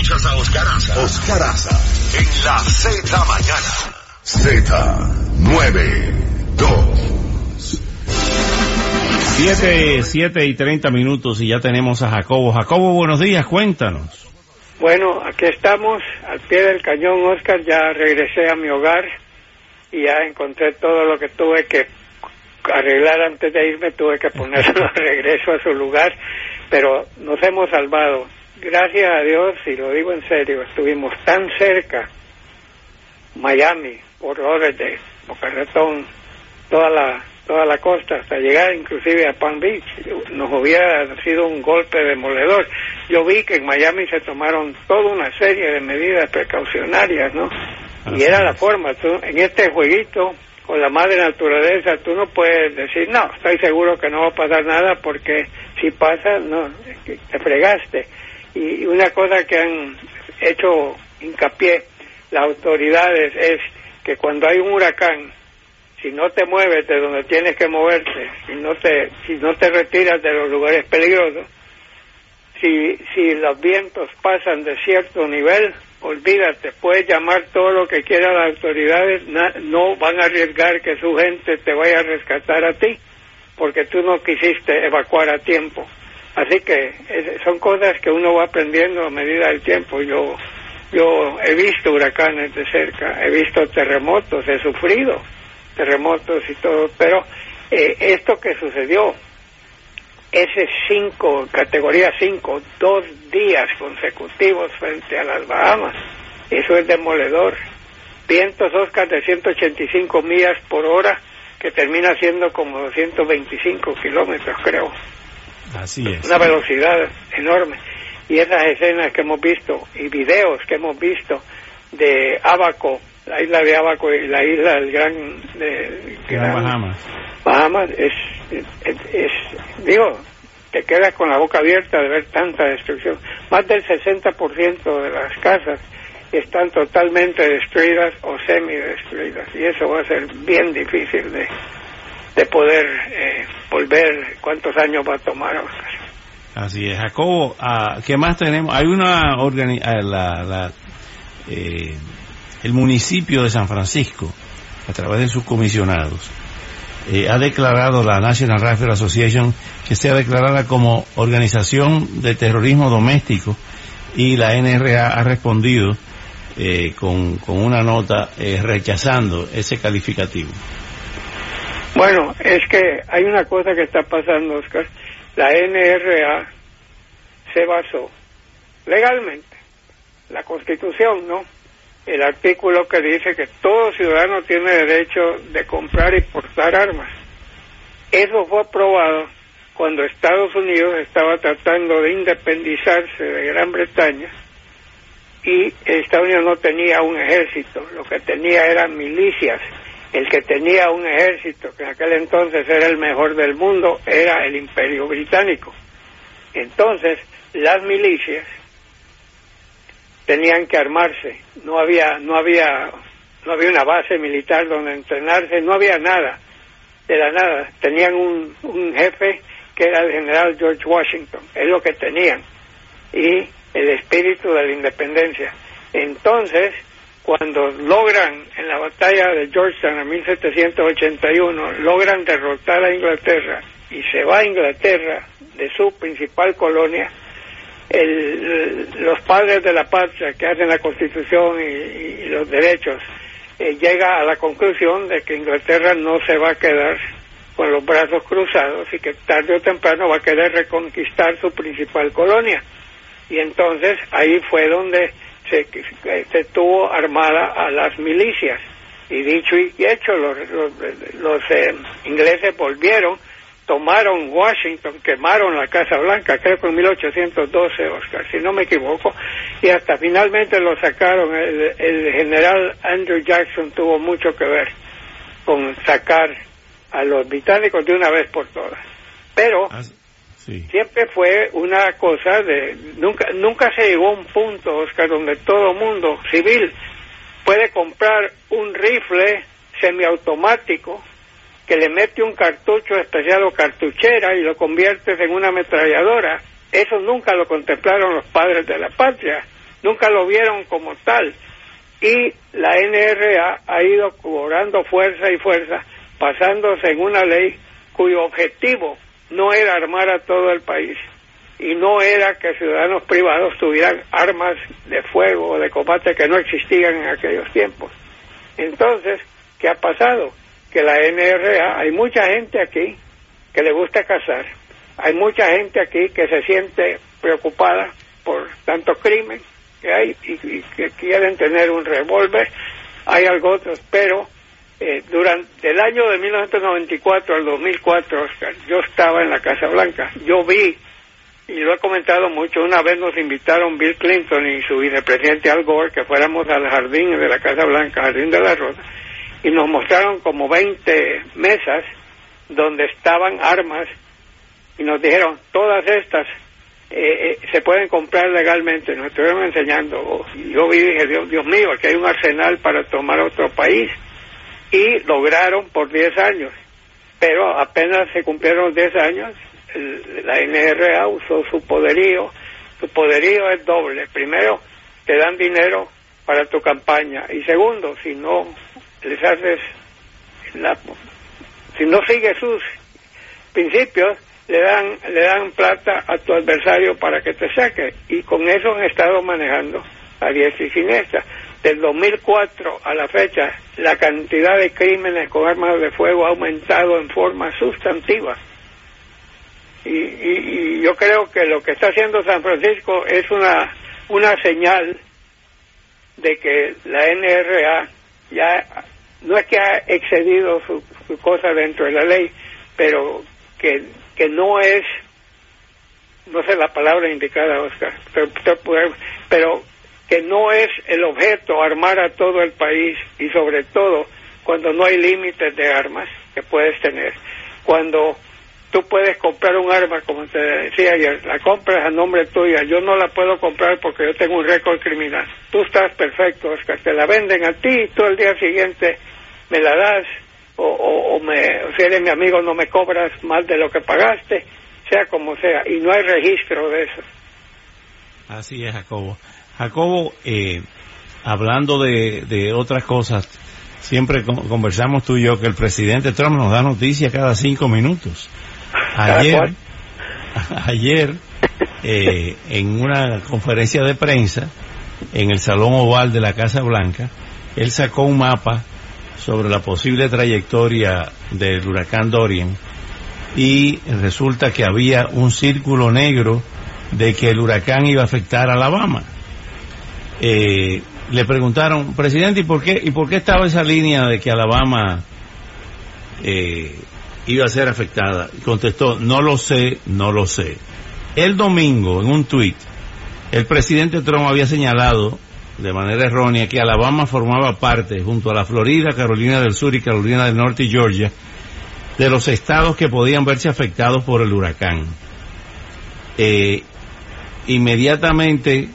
Escuchas a Oscar Aza. Oscar Aza. En la Z mañana. Z92. Siete, siete y treinta minutos y ya tenemos a Jacobo. Jacobo, buenos días, cuéntanos. Bueno, aquí estamos, al pie del cañón, Oscar. Ya regresé a mi hogar y ya encontré todo lo que tuve que arreglar antes de irme. Tuve que ponerlo de regreso a su lugar, pero nos hemos salvado. Gracias a Dios, y lo digo en serio, estuvimos tan cerca. Miami, Port Lauderdale, Boca Ratón, toda la toda la costa hasta llegar inclusive a Palm Beach. Nos hubiera sido un golpe demoledor. Yo vi que en Miami se tomaron toda una serie de medidas precaucionarias, ¿no? Y era la forma. Tú, en este jueguito con la madre naturaleza, tú no puedes decir, no, estoy seguro que no va a pasar nada porque si pasa, no, te fregaste. Y una cosa que han hecho hincapié las autoridades es que cuando hay un huracán, si no te mueves de donde tienes que moverte, si no te, si no te retiras de los lugares peligrosos, si, si los vientos pasan de cierto nivel, olvídate, puedes llamar todo lo que quieran las autoridades, no van a arriesgar que su gente te vaya a rescatar a ti, porque tú no quisiste evacuar a tiempo. Así que son cosas que uno va aprendiendo a medida del tiempo. Yo, yo he visto huracanes de cerca, he visto terremotos, he sufrido terremotos y todo, pero eh, esto que sucedió, ese 5, categoría 5, dos días consecutivos frente a las Bahamas, eso es demoledor. Vientos Oscar de 185 millas por hora, que termina siendo como 225 kilómetros, creo. Así es. Una velocidad enorme. Y esas escenas que hemos visto y videos que hemos visto de Abaco, la isla de Abaco y la isla del Gran, de, Gran Bahamas. Bahamas es, es, es, digo, te quedas con la boca abierta de ver tanta destrucción. Más del 60% de las casas están totalmente destruidas o semi-destruidas y eso va a ser bien difícil de, de poder eh, volver cuántos años va a tomar. Así es, Jacobo, uh, ¿qué más tenemos? Hay una organi la, la, eh, el municipio de San Francisco, a través de sus comisionados, eh, ha declarado la National Rifle Association que sea declarada como organización de terrorismo doméstico y la NRA ha respondido eh, con, con, una nota eh, rechazando ese calificativo. Bueno, es que hay una cosa que está pasando, Oscar. La NRA se basó legalmente, la Constitución, ¿no? El artículo que dice que todo ciudadano tiene derecho de comprar y portar armas. Eso fue aprobado cuando Estados Unidos estaba tratando de independizarse de Gran Bretaña y Estados Unidos no tenía un ejército, lo que tenía eran milicias el que tenía un ejército, que en aquel entonces era el mejor del mundo, era el imperio británico. Entonces, las milicias tenían que armarse, no había, no había, no había una base militar donde entrenarse, no había nada, de la nada, tenían un, un jefe que era el general George Washington, es lo que tenían, y el espíritu de la independencia. Entonces, cuando logran en la batalla de Georgetown en 1781, logran derrotar a Inglaterra y se va a Inglaterra de su principal colonia, el, los padres de la patria que hacen la constitución y, los derechos, eh, llega a la conclusión de que Inglaterra no se va a quedar con los brazos cruzados y que tarde o temprano va a querer reconquistar su principal colonia. Y entonces ahí fue donde se, tuvo armada a las milicias. Y dicho y hecho, los, los, los eh, ingleses volvieron tomaron Washington, quemaron la Casa Blanca, creo que en 1812, Oscar, si no me equivoco, y hasta finalmente lo sacaron. El, el general Andrew Jackson tuvo mucho que ver con sacar a los británicos de una vez por todas. Pero Ah, siempre fue una cosa de nunca nunca se llegó a un punto Oscar donde todo mundo civil puede comprar un rifle semiautomático que le mete un cartucho especial o cartuchera y lo conviertes en una ametralladora. Eso nunca lo contemplaron los padres de la patria nunca lo vieron como tal. Y la NRA ha ido cobrando fuerza y fuerza pasándose en una ley cuyo objetivo no era armar a todo el país y no era que ciudadanos privados tuvieran armas de fuego o de combate que no existían en aquellos tiempos. Entonces, ¿qué ha pasado? Que la NRA, hay mucha gente aquí que le gusta cazar, hay mucha gente aquí que se siente preocupada por tanto crimen que hay y, y que quieren tener un revólver, hay algo otros, pero eh, durante el año de 1994 al 2004, Oscar, yo estaba en la Casa Blanca. Yo vi, y lo he comentado mucho, una vez nos invitaron Bill Clinton y su vicepresidente Al Gore que fuéramos al jardín de la Casa Blanca, Jardín de la Rosa, y nos mostraron como 20 mesas donde estaban armas y nos dijeron, todas estas eh, eh, se pueden comprar legalmente. Nos estuvieron enseñando. Yo vi y dije, Dios, Dios mío, aquí hay un arsenal para tomar otro país y lograron por 10 años. Pero apenas se cumplieron los 10 años, la NRA usó su poderío. Su poderío es doble. Primero, te dan dinero para tu campaña. Y segundo, si no les haces la, si no sigues sus principios, le dan, le dan plata a tu adversario para que te saque. Y con eso han estado manejando a diestra y siniestra. Del 2004 a la fecha, la cantidad de crímenes con armas de fuego ha aumentado en forma sustantiva. Y, y, y yo creo que lo que está haciendo San Francisco es una, una señal de que la NRA ya no es que ha excedido su, su cosa dentro de la ley, pero que, que no es, no sé la palabra indicada, Oscar, pero, pero- que no es el objeto armar a todo el país y sobre todo cuando no hay límites de armas que puedes tener. Cuando tú puedes comprar un arma, como te decía ayer, la compras a nombre tuya, yo no la puedo comprar porque yo tengo un récord criminal. Tú estás perfecto, Oscar, te la venden a ti y tú el día siguiente me la das o, o, o si eres mi amigo no me cobras más de lo que pagaste, sea como sea, y no hay registro de eso. Así es, Jacobo. Jacobo, eh, hablando de, de otras cosas, siempre con- conversamos tú y yo que el presidente Trump nos da noticias cada cinco minutos. ¿Cada Ayer, ayer eh, en una conferencia de prensa en el Salón Oval de la Casa Blanca, él sacó un mapa sobre la posible trayectoria del huracán Dorian y resulta que había un círculo negro de que el huracán iba a afectar a Alabama. Eh, le preguntaron, presidente, ¿y por qué, y por qué estaba esa línea de que Alabama eh, iba a ser afectada? Y contestó, no lo sé, no lo sé. El domingo, en un tuit, el presidente Trump había señalado de manera errónea que Alabama formaba parte, junto a la Florida, Carolina del Sur y Carolina del Norte y Georgia, de los estados que podían verse afectados por el huracán. Eh, inmediatamente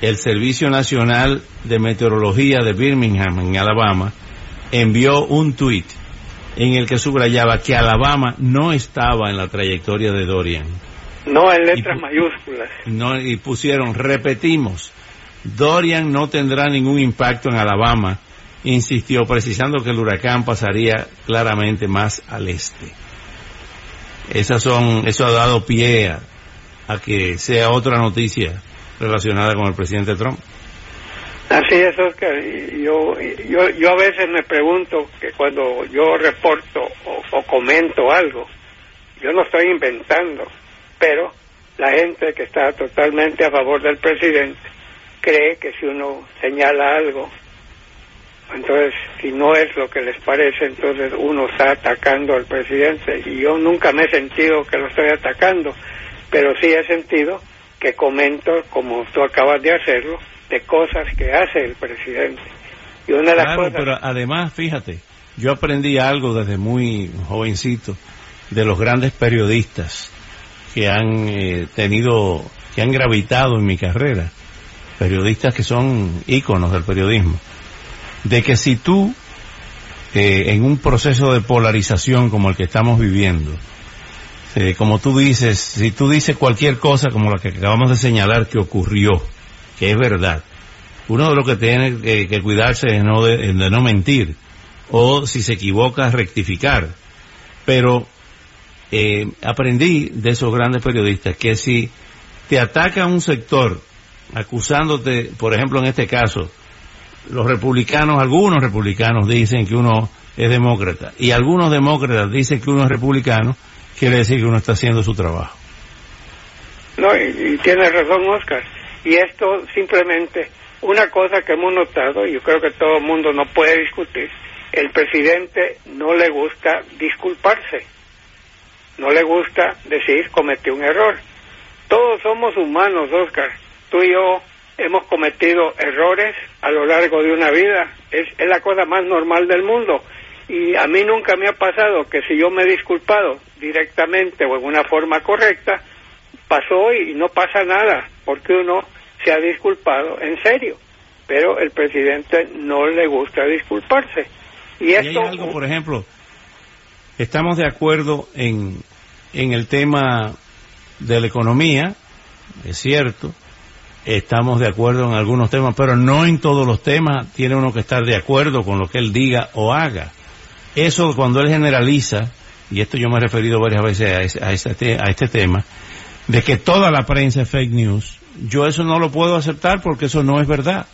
el Servicio Nacional de Meteorología de Birmingham, en Alabama, envió un tuit en el que subrayaba que Alabama no estaba en la trayectoria de Dorian. No en letras Y- mayúsculas. No, y pusieron, repetimos, Dorian no tendrá ningún impacto en Alabama, insistió, precisando que el huracán pasaría claramente más al este. Esas son, eso ha dado pie a, a que sea otra noticia relacionada con el presidente Trump. Así es, Oscar. Yo, yo, yo a veces me pregunto que cuando yo reporto o, o comento algo, yo no estoy inventando, pero la gente que está totalmente a favor del presidente cree que si uno señala algo, Entonces, si no es lo que les parece, entonces uno está atacando al presidente. Y yo nunca me he sentido que lo estoy atacando, pero sí he sentido que comento, como tú acabas de hacerlo, de cosas que hace el presidente. Y una de las cosas... pero además, fíjate, yo aprendí algo desde muy jovencito de los grandes periodistas que han eh, tenido, que han gravitado en mi carrera, periodistas que son íconos del periodismo, de que si tú, eh, en un proceso de polarización como el que estamos viviendo, eh, como tú dices, si tú dices cualquier cosa como la que acabamos de señalar que ocurrió, que es verdad, uno de los que tiene que, cuidarse es no de, no mentir, o si se equivoca, rectificar. Pero eh, aprendí de esos grandes periodistas que si te ataca un sector acusándote, por ejemplo en este caso, los republicanos, algunos republicanos dicen que uno es demócrata y algunos demócratas dicen que uno es republicano, quiere decir que uno está haciendo su trabajo. No, y, y tiene razón Oscar. Y esto simplemente, una cosa que hemos notado, y yo creo que todo el mundo no puede discutir, el presidente no le gusta disculparse no le gusta decir cometí un error. Todos somos humanos, Oscar. Tú y yo hemos cometido errores a lo largo de una vida. Es, es la cosa más normal del mundo. Y a mí nunca me ha pasado que si yo me he disculpado directamente o en una forma correcta, pasó y no pasa nada, porque uno se ha disculpado en serio. Pero el presidente no le gusta disculparse. Y, esto, hay algo, por ejemplo, estamos de acuerdo en, en el tema de la economía, es cierto, estamos de acuerdo en algunos temas, pero no en todos los temas tiene uno que estar de acuerdo con lo que él diga o haga. Eso cuando él generaliza, y esto yo me he referido varias veces a, este, a este tema, de que toda la prensa es fake news, yo eso no lo puedo aceptar porque eso no es verdad.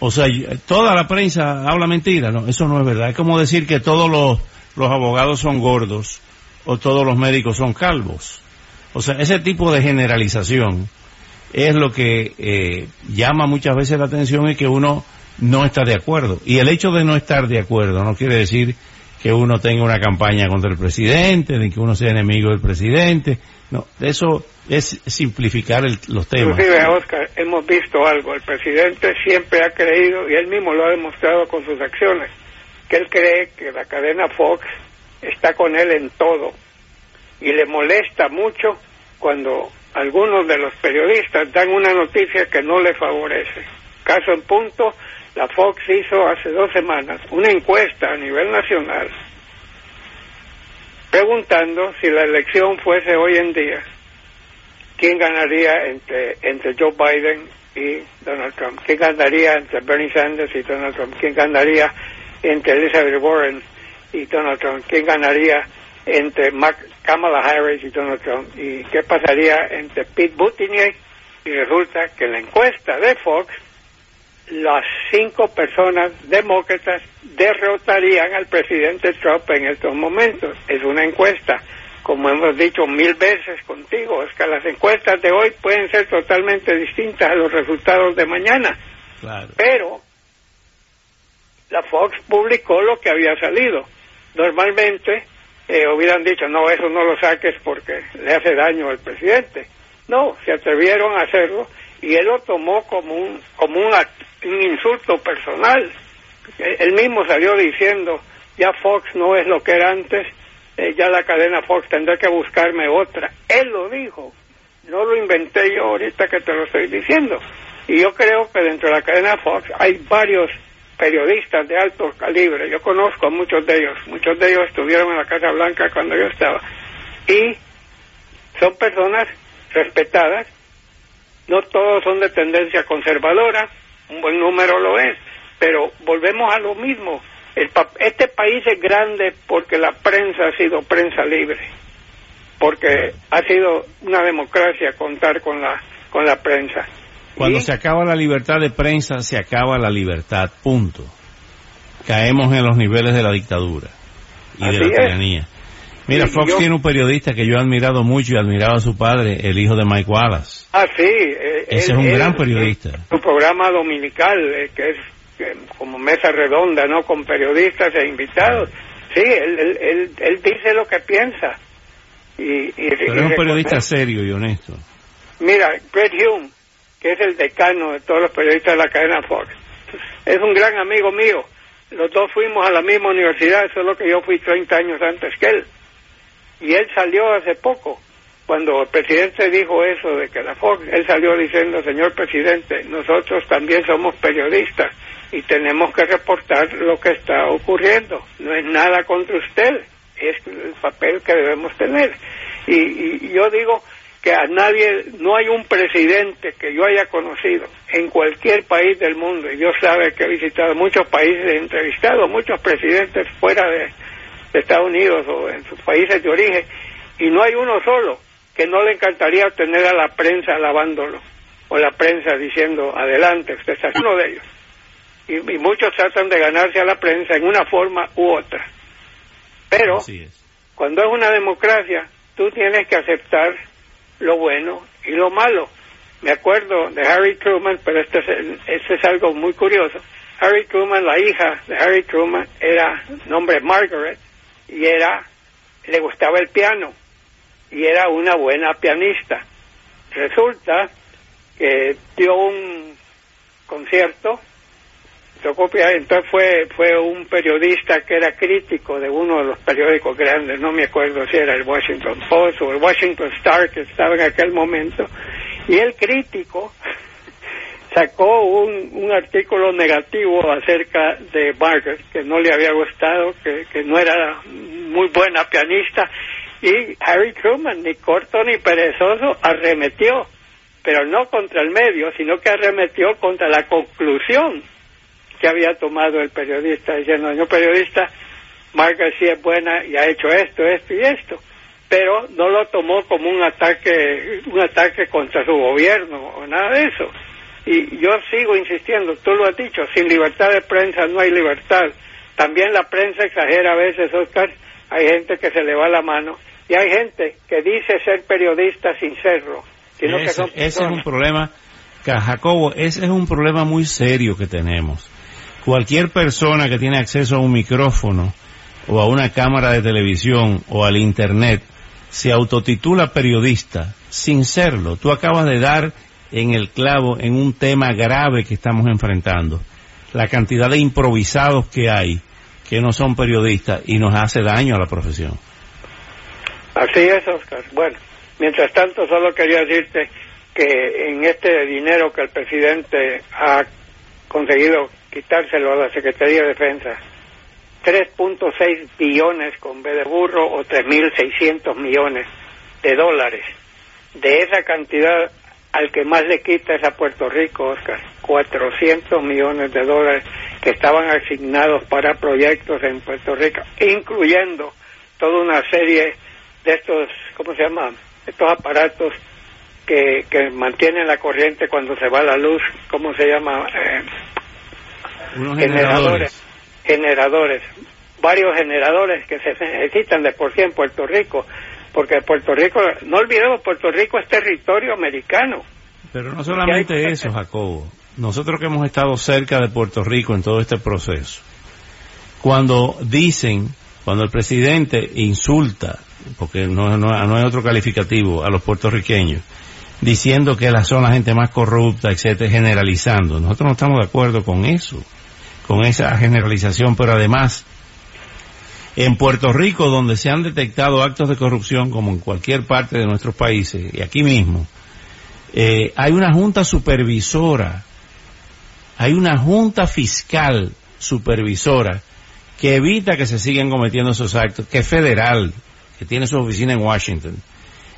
O sea, toda la prensa habla mentira, no, eso no es verdad. Es como decir que todos los, los abogados son gordos o todos los médicos son calvos. O sea, ese tipo de generalización es lo que eh, llama muchas veces la atención y que uno no está de acuerdo. Y el hecho de no estar de acuerdo no quiere decir que uno tenga una campaña contra el presidente, de que uno sea enemigo del presidente. No, eso es simplificar los temas. Inclusive, Oscar, hemos visto algo. El presidente siempre ha creído, y él mismo lo ha demostrado con sus acciones, que él cree que la cadena Fox está con él en todo y le molesta mucho cuando algunos de los periodistas dan una noticia que no le favorece. Caso en punto, la Fox hizo hace dos semanas una encuesta a nivel nacional preguntando si la elección fuese hoy en día, quién ganaría entre, entre Joe Biden y Donald Trump, quién ganaría entre Bernie Sanders y Donald Trump, quién ganaría entre Elizabeth Warren y Donald Trump, quién ganaría entre Kamala Harris y Donald Trump y qué pasaría entre Pete Buttigieg y resulta que la encuesta de Fox las cinco personas demócratas derrotarían al presidente Trump en estos momentos. Es una encuesta, como hemos dicho mil veces contigo, es que las encuestas de hoy pueden ser totalmente distintas a los resultados de mañana. Pero la Fox publicó lo que había salido. Normalmente eh, hubieran dicho, no, eso no lo saques porque le hace daño al presidente. No, se atrevieron a hacerlo y él lo tomó como un, como un, un insulto personal. Él mismo salió diciendo, ya Fox no es lo que era antes, eh, ya la cadena Fox tendrá que buscarme otra. Él lo dijo, no lo inventé yo ahorita que te lo estoy diciendo. Y yo creo que dentro de la cadena Fox hay varios periodistas de alto calibre. Yo conozco a muchos de ellos. Muchos de ellos estuvieron en la Casa Blanca cuando yo estaba. Y son personas respetadas. No todos son de tendencia conservadora. Un buen número lo es. Pero volvemos a lo mismo. El este país es grande porque la prensa ha sido prensa libre. Porque ha sido una democracia contar con la, con la prensa cuando se acaba la libertad de prensa, se acaba la libertad, punto. Caemos en los niveles de la dictadura y de la tiranía. Mira, Fox tiene un periodista que yo he admirado mucho y admiraba a su padre, el hijo de Mike Wallace. Ah, sí. Eh, Ese es un gran periodista. Su programa dominical, eh, que es como mesa redonda, ¿no? Con periodistas e invitados. Sí, él, él, él, dice lo que piensa. Y, Pero es un periodista serio y honesto. Mira, Greg Hume, que es el decano de todos los periodistas de la cadena Fox, es un gran amigo mío. Los dos fuimos a la misma universidad, solo que yo fui 30 años antes que él. Y él salió hace poco cuando el presidente dijo eso de que la Fox, él salió diciendo, señor presidente, nosotros también somos periodistas y tenemos que reportar lo que está ocurriendo. No es nada contra usted, es el papel que debemos tener. Y, yo digo que a nadie, no hay un presidente que yo haya conocido en cualquier país del mundo, y Dios sabe que he visitado muchos países, he entrevistado muchos presidentes fuera de Estados Unidos o en sus países de origen, y no hay uno solo que no le encantaría tener a la prensa alabándolo o la prensa diciendo adelante, usted es uno de ellos. Y, muchos tratan de ganarse a la prensa en una forma u otra. Pero cuando es una democracia, tú tienes que aceptar lo bueno y lo malo. Me acuerdo de Harry Truman, pero esto es, esto es algo muy curioso. Harry Truman, la hija de Harry Truman, era nombre Margaret y era le gustaba el piano y era una buena pianista. Resulta que dio un concierto, tocó entonces fue, fue un periodista que era crítico de uno de los periódicos grandes, no me acuerdo si era el Washington Post o el Washington Star que estaba en aquel momento, y el crítico sacó un, un artículo negativo acerca de Margaret, que no le había gustado, que, no era muy buena pianista, y Harry Truman, ni corto ni perezoso, arremetió, pero no contra el medio, sino que arremetió contra la conclusión que había tomado el periodista, diciendo, no periodista, Margaret sí es buena y ha hecho esto, esto y esto, pero no lo tomó como un ataque, un ataque contra su gobierno o nada de eso. Y yo sigo insistiendo, tú lo has dicho, sin libertad de prensa no hay libertad. También la prensa exagera a veces, Oscar, hay gente que se le va la mano y hay gente que dice ser periodista sin serlo. ese, es un problema, Jacobo, ese es un problema muy serio que tenemos. Cualquier persona que tiene acceso a un micrófono o a una cámara de televisión o al Internet se autotitula periodista sin serlo. Tú acabas de dar en el clavo en un tema grave que estamos enfrentando. La cantidad de improvisados que hay que no son periodistas y nos hace daño a la profesión. Así es, Oscar. Bueno, mientras tanto, solo quería decirte que en este dinero que el presidente ha conseguido quitárselo a la Secretaría de Defensa, 3.6 billones con B de burro o 3.600 millones de dólares. De esa cantidad, al que más le quita es a Puerto Rico, Oscar, 400 millones de dólares que estaban asignados para proyectos en Puerto Rico, incluyendo toda una serie de estos, ¿cómo se llama? Estos aparatos que, que mantienen la corriente cuando se va la luz, ¿cómo se llama? Eh, generadores. Generadores. Varios generadores que se necesitan de por sí en Puerto Rico, porque Puerto Rico, no olvidemos, Puerto Rico es territorio americano. Pero no solamente eso, Jacobo. Nosotros que hemos estado cerca de Puerto Rico en todo este proceso, cuando dicen, cuando el presidente insulta porque no, no, hay otro calificativo, a los puertorriqueños, diciendo que la son la gente más corrupta, etcétera, generalizando. Nosotros no estamos de acuerdo con eso, con esa generalización, pero además, en Puerto Rico, donde se han detectado actos de corrupción, como en cualquier parte de nuestros países, y aquí mismo, eh, hay una junta supervisora, hay una junta fiscal supervisora que evita que se sigan cometiendo esos actos, que es federal, que tiene su oficina en Washington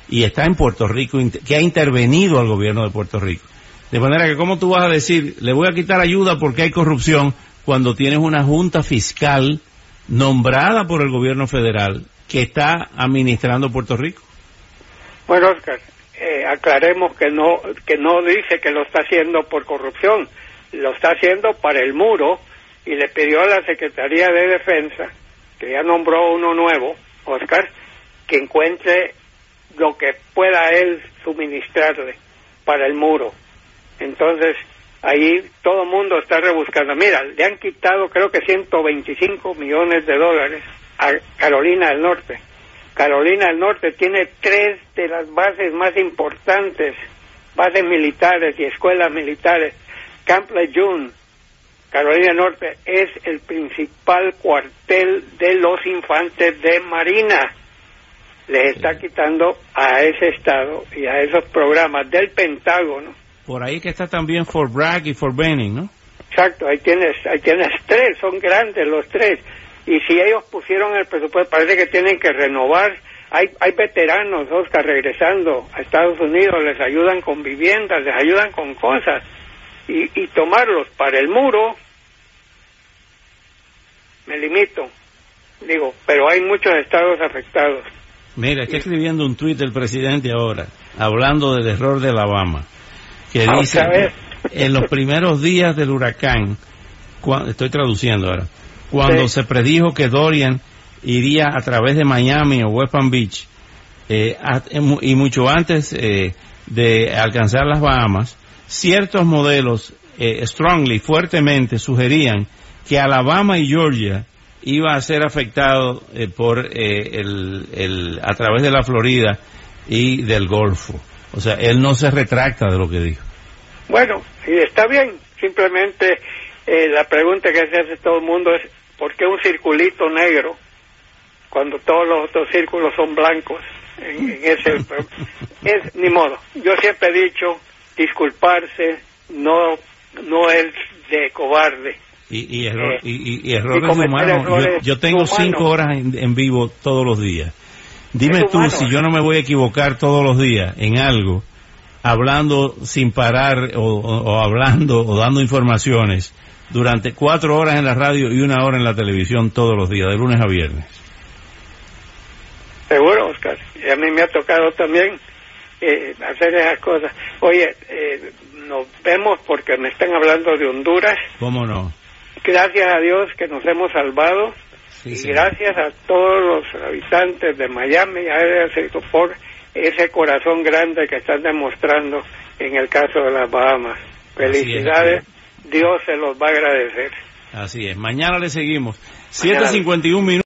y está en Puerto Rico, que ha intervenido al gobierno de Puerto Rico. De manera que, ¿cómo tú vas a decir, le voy a quitar ayuda porque hay corrupción cuando tienes una junta fiscal nombrada por el gobierno federal que está administrando Puerto Rico? Bueno, Oscar, eh, aclaremos que no, que no dice que lo está haciendo por corrupción, lo está haciendo para el muro y le pidió a la Secretaría de Defensa, que ya nombró uno nuevo, Oscar, que encuentre lo que pueda él suministrarle para el muro. Entonces, ahí todo el mundo está rebuscando. Mira, le han quitado creo que 125 millones de dólares a Carolina del Norte. Carolina del Norte tiene tres de las bases más importantes, bases militares y escuelas militares. Camp Lejeune, Carolina del Norte, es el principal cuartel de los infantes de Marina. Les está quitando a ese estado y a esos programas del Pentágono por ahí que está también Fort Bragg y Fort Benning, ¿no? Exacto, ahí tienes, ahí tienes tres, son grandes los tres. Y si ellos pusieron el presupuesto, parece que tienen que renovar. Hay, hay veteranos, Oscar, regresando a Estados Unidos, les ayudan con viviendas, les ayudan con cosas. Y, y tomarlos para el muro, me limito. Digo, pero hay muchos estados afectados. Mira, está escribiendo un tuit del presidente ahora, hablando del error de Alabama que dice en los primeros días del huracán, estoy traduciendo ahora, cuando se predijo que Dorian iría a través de Miami o West Palm Beach, eh, y mucho antes eh, de alcanzar las Bahamas, ciertos modelos eh, strongly, fuertemente sugerían que Alabama y Georgia iba a ser afectado por el, el, a través de la Florida y del Golfo. O sea, él no se retracta de lo que dijo. Bueno, y está bien. Simplemente eh, la pregunta que se hace todo el mundo es, ¿por qué un circulito negro cuando todos los otros círculos son blancos? En, ese, es ni modo. Yo siempre he dicho, disculparse no, no es de cobarde. Y, y, error, eh, y, errores humanos. yo, tengo cinco horas en vivo todos los días. Dime tú, si yo no me voy a equivocar todos los días en algo, hablando sin parar o, hablando o dando informaciones durante cuatro horas en la radio y una hora en la televisión todos los días, de lunes a viernes. Seguro, Oscar. Y a mí me ha tocado también eh, hacer esas cosas. Oye, eh, nos vemos porque me están hablando de Honduras. ¿Cómo no? Gracias a Dios que nos hemos salvado y gracias a todos los habitantes de Miami, a por ese corazón grande que están demostrando en el caso de las Bahamas. Felicidades, Dios se los va a agradecer. Así es, mañana le seguimos. 7.51 minutos.